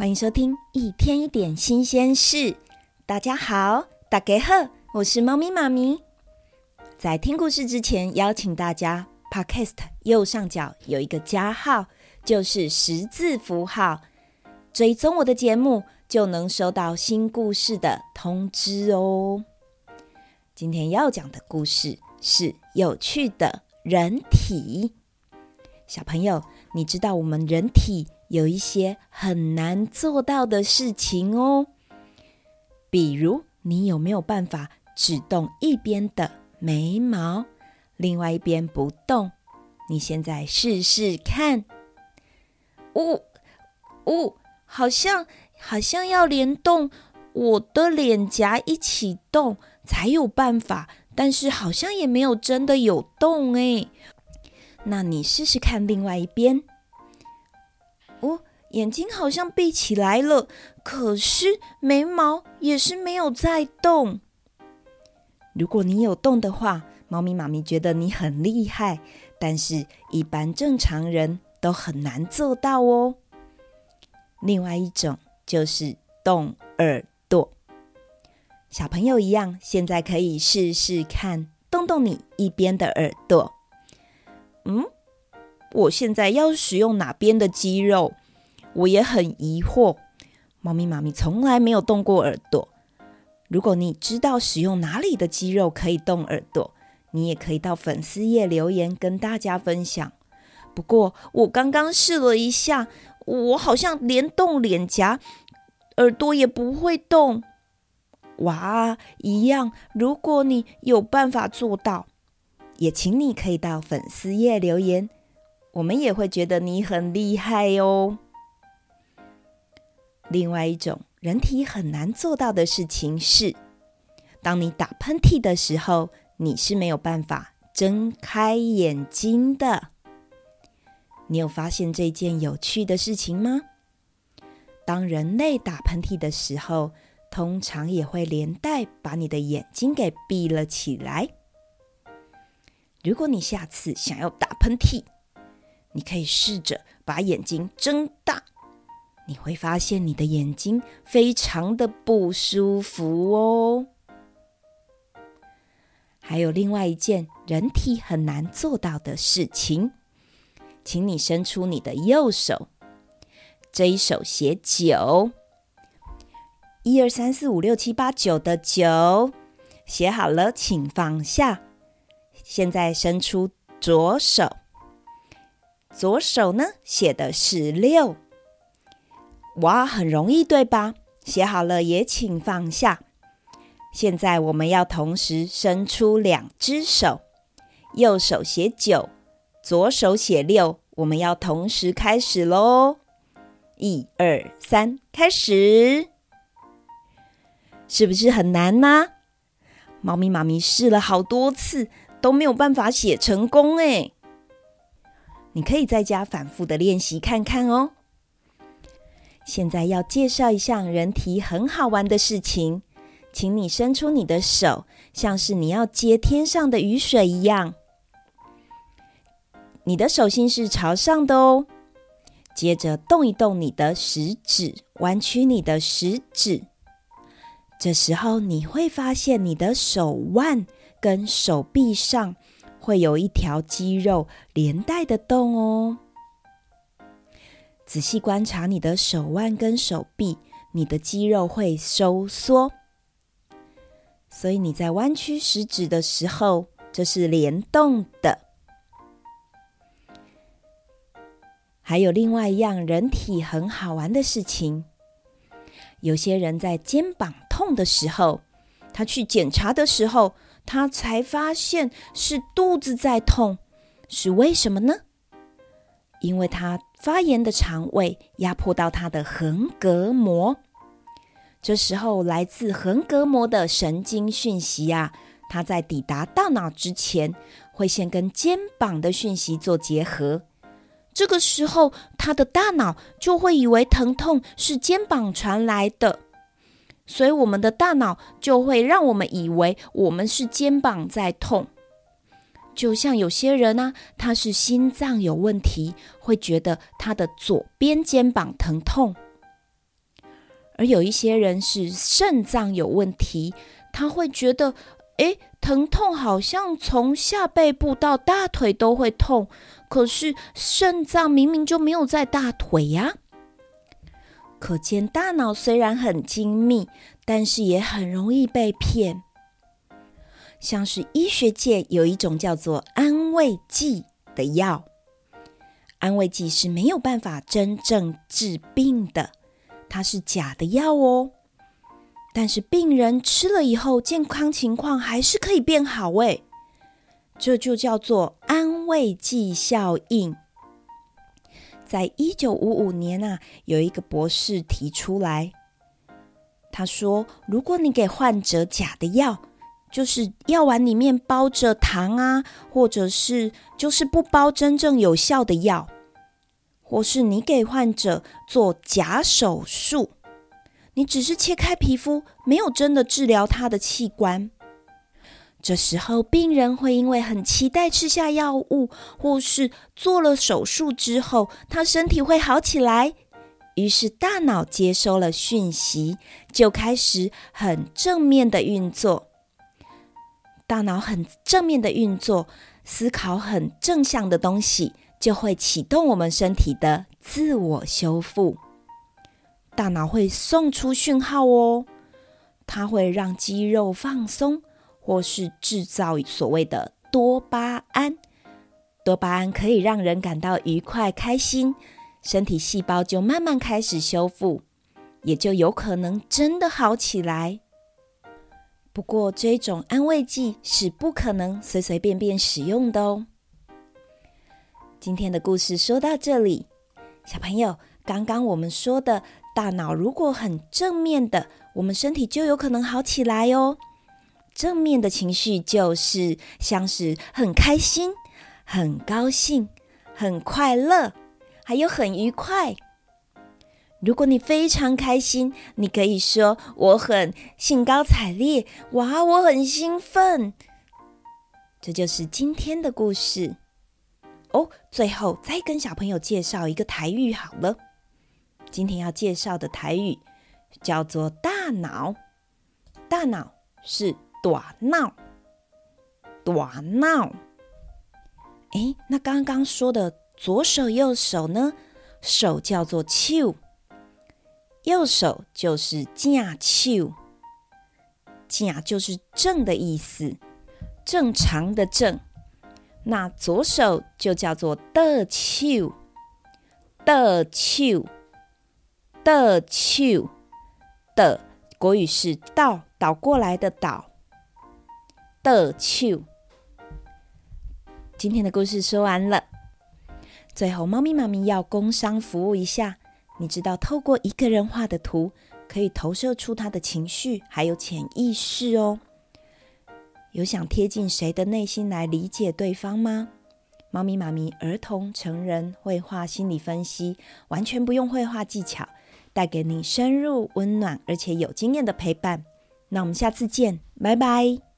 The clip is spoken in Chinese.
欢迎收听一天一点新鲜事。大家好，大家好，我是猫咪妈咪。在听故事之前，邀请大家，Podcast 右上角有一个加号，就是十字符号，追踪我的节目，就能收到新故事的通知哦。今天要讲的故事是有趣的人体。小朋友，你知道我们人体有一些很难做到的事情哦，比如你有没有办法只动一边的眉毛，另外一边不动？你现在试试看。哦哦，好像好像要连动我的脸颊一起动才有办法，但是好像也没有真的有动诶。那你试试看另外一边。眼睛好像闭起来了，可是眉毛也是没有在动。如果你有动的话，猫咪妈咪觉得你很厉害，但是一般正常人都很难做到哦。另外一种就是动耳朵，小朋友一样，现在可以试试看，动动你一边的耳朵。嗯，我现在要使用哪边的肌肉？我也很疑惑。猫咪妈咪从来没有动过耳朵。如果你知道使用哪里的肌肉可以动耳朵，你也可以到粉丝页留言跟大家分享。不过我刚刚试了一下，我好像连动脸颊，耳朵也不会动。哇，一样。如果你有办法做到，也请你可以到粉丝页留言，我们也会觉得你很厉害哦。另外一种人体很难做到的事情是，当你打喷嚏的时候，你是没有办法睁开眼睛的。你有发现这件有趣的事情吗？当人类打喷嚏的时候，通常也会连带把你的眼睛给闭了起来。如果你下次想要打喷嚏，你可以试着把眼睛睁大，你会发现你的眼睛非常的不舒服哦。还有另外一件人体很难做到的事情，请你伸出你的右手，这一手写九，一二三四五六七八九的九，写好了，请放下。现在伸出左手，左手呢，写的是六，哇，很容易对吧？写好了也请放下。现在我们要同时伸出两只手，右手写九，左手写六，我们要同时开始喽！一二三，开始！是不是很难呢？猫咪妈咪试了好多次。都没有办法写成功哎！你可以在家反复的练习看看哦。现在要介绍一项人体很好玩的事情，请你伸出你的手，像是你要接天上的雨水一样。你的手心是朝上的哦。接着动一动你的食指，弯曲你的食指。这时候你会发现你的手腕。跟手臂上会有一条肌肉连带的动哦。仔细观察你的手腕跟手臂，你的肌肉会收缩，所以你在弯曲食指的时候，这是联动的。还有另外一样人体很好玩的事情，有些人在肩膀痛的时候，他去检查的时候。他才发现是肚子在痛，是为什么呢？因为他发炎的肠胃压迫到他的横膈膜，这时候来自横膈膜的神经讯息啊，它在抵达大脑之前，会先跟肩膀的讯息做结合，这个时候他的大脑就会以为疼痛是肩膀传来的。所以，我们的大脑就会让我们以为我们是肩膀在痛，就像有些人呢、啊，他是心脏有问题，会觉得他的左边肩膀疼痛。而有一些人是肾脏有问题，他会觉得，诶，疼痛好像从下背部到大腿都会痛，可是肾脏明明就没有在大腿呀。可见大脑虽然很精密，但是也很容易被骗。像是医学界有一种叫做安慰剂的药，安慰剂是没有办法真正治病的，它是假的药哦。但是病人吃了以后，健康情况还是可以变好诶，这就叫做安慰剂效应。在一九五五年啊，有一个博士提出来，他说：“如果你给患者假的药，就是药丸里面包着糖啊，或者是就是不包真正有效的药，或是你给患者做假手术，你只是切开皮肤，没有真的治疗他的器官。这时候病人会因为很期待吃下药物，或是做了手术之后，他身体会好起来，于是大脑接收了讯息，就开始很正面的运作。大脑很正面的运作，思考很正向的东西，就会启动我们身体的自我修复。大脑会送出讯号哦，它会让肌肉放松，或是制造所谓的多巴胺。多巴胺可以让人感到愉快、开心，身体细胞就慢慢开始修复，也就有可能真的好起来。不过，这种安慰剂是不可能随随便便使用的哦。今天的故事说到这里，小朋友，刚刚我们说的大脑如果很正面的，我们身体就有可能好起来哦。正面的情绪就是像是很开心、很高兴、很快乐，还有很愉快。如果你非常开心，你可以说我很兴高采烈，哇，我很兴奋。这就是今天的故事哦。最后再跟小朋友介绍一个台语好了。今天要介绍的台语叫做“大脑”，大脑是“短脑”，短脑。诶，那刚刚说的左手右手呢？手叫做“丘”。右手就是正手，正就是正的意思，正常的正。那左手就叫做的手，的手，的手，的，国语是倒，倒过来的倒，的手。今天的故事说完了，最后猫咪妈咪要工商服务一下。你知道，透过一个人画的图，可以投射出他的情绪，还有潜意识哦。有想贴近谁的内心来理解对方吗？猫咪妈咪儿童、成人绘画心理分析，完全不用绘画技巧，带给你深入、温暖而且有经验的陪伴。那我们下次见，拜拜。